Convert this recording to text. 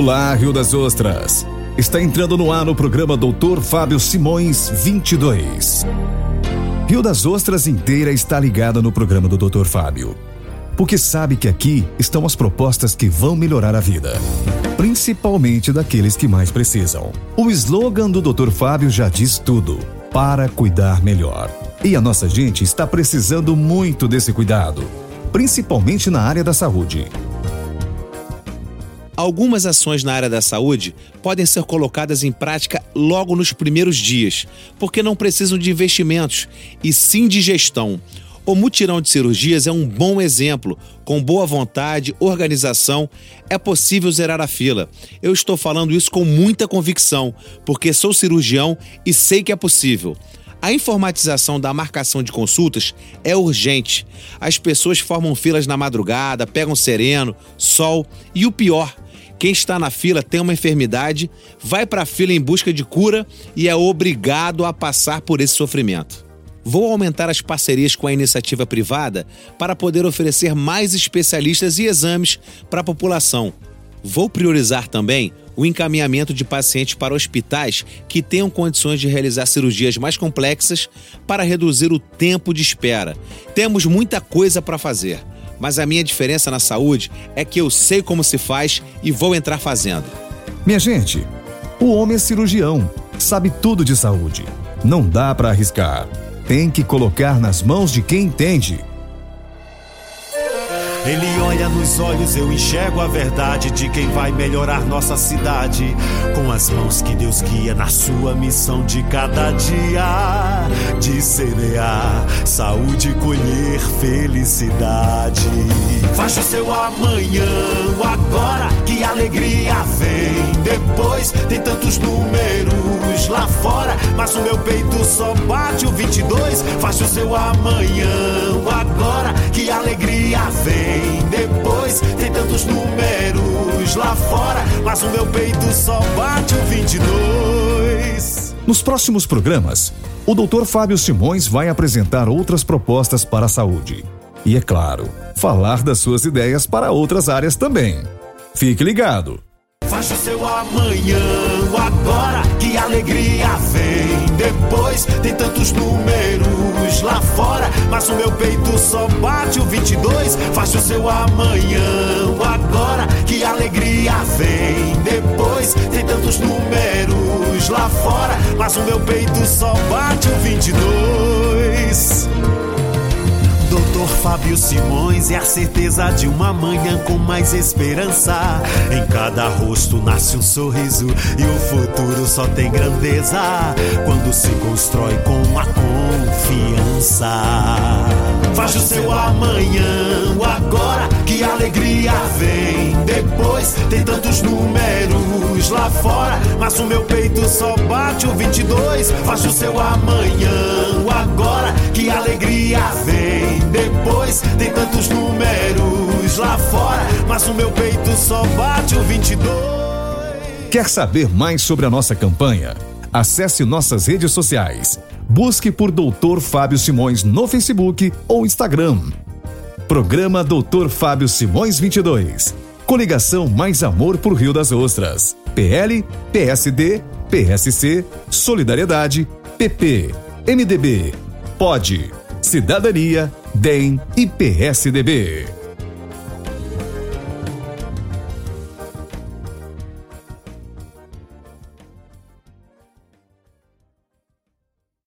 Olá, Rio das Ostras. Está entrando no ar o programa Doutor Fábio Simões 22. Rio das Ostras inteira está ligada no programa do Doutor Fábio. Porque sabe que aqui estão as propostas que vão melhorar a vida, principalmente daqueles que mais precisam. O slogan do Doutor Fábio já diz tudo: para cuidar melhor. E a nossa gente está precisando muito desse cuidado, principalmente na área da saúde. Algumas ações na área da saúde podem ser colocadas em prática logo nos primeiros dias, porque não precisam de investimentos, e sim de gestão. O mutirão de cirurgias é um bom exemplo. Com boa vontade, organização, é possível zerar a fila. Eu estou falando isso com muita convicção, porque sou cirurgião e sei que é possível. A informatização da marcação de consultas é urgente. As pessoas formam filas na madrugada, pegam sereno, sol e o pior, quem está na fila tem uma enfermidade, vai para a fila em busca de cura e é obrigado a passar por esse sofrimento. Vou aumentar as parcerias com a iniciativa privada para poder oferecer mais especialistas e exames para a população. Vou priorizar também o encaminhamento de pacientes para hospitais que tenham condições de realizar cirurgias mais complexas para reduzir o tempo de espera. Temos muita coisa para fazer mas a minha diferença na saúde é que eu sei como se faz e vou entrar fazendo. Minha gente, o homem é cirurgião, sabe tudo de saúde. Não dá para arriscar. Tem que colocar nas mãos de quem entende. Ele olha nos olhos, eu enxergo a verdade de quem vai melhorar nossa cidade. Com as mãos que Deus guia na sua missão de cada dia. De semear saúde, colher felicidade. Faz o seu amanhã, agora que alegria vem. Depois tem tantos números lá fora, mas o meu peito só bate o 22. Faz o seu amanhã, agora que alegria vem depois. Tem tantos números lá fora, mas o meu peito só bate o 22. Nos próximos programas, o Dr. Fábio Simões vai apresentar outras propostas para a saúde. E é claro, falar das suas ideias para outras áreas também. Fique ligado! Faça seu amanhã, agora que alegria vem. Depois tem tantos números lá fora, mas o meu peito só bate o 22. Faça o seu amanhã, agora que alegria vem. Depois tem tantos números lá fora, mas o meu peito só bate o 22. Doutor Fábio Simões é a certeza de uma manhã com mais esperança. Em cada rosto nasce um sorriso e o futuro só tem grandeza quando se constrói com a confiança. Faz o seu amanhã, agora que alegria vem. Depois tem tantos números lá fora, mas o meu peito só bate o 22. Faz o seu amanhã, agora que alegria vem. Depois tem tantos números lá fora, mas o meu peito só bate o 22. Quer saber mais sobre a nossa campanha? Acesse nossas redes sociais. Busque por Doutor Fábio Simões no Facebook ou Instagram. Programa Doutor Fábio Simões 22. Coligação Mais Amor por Rio das Ostras. PL, PSD, PSC, Solidariedade, PP, MDB, POD, Cidadania, DEM e PSDB.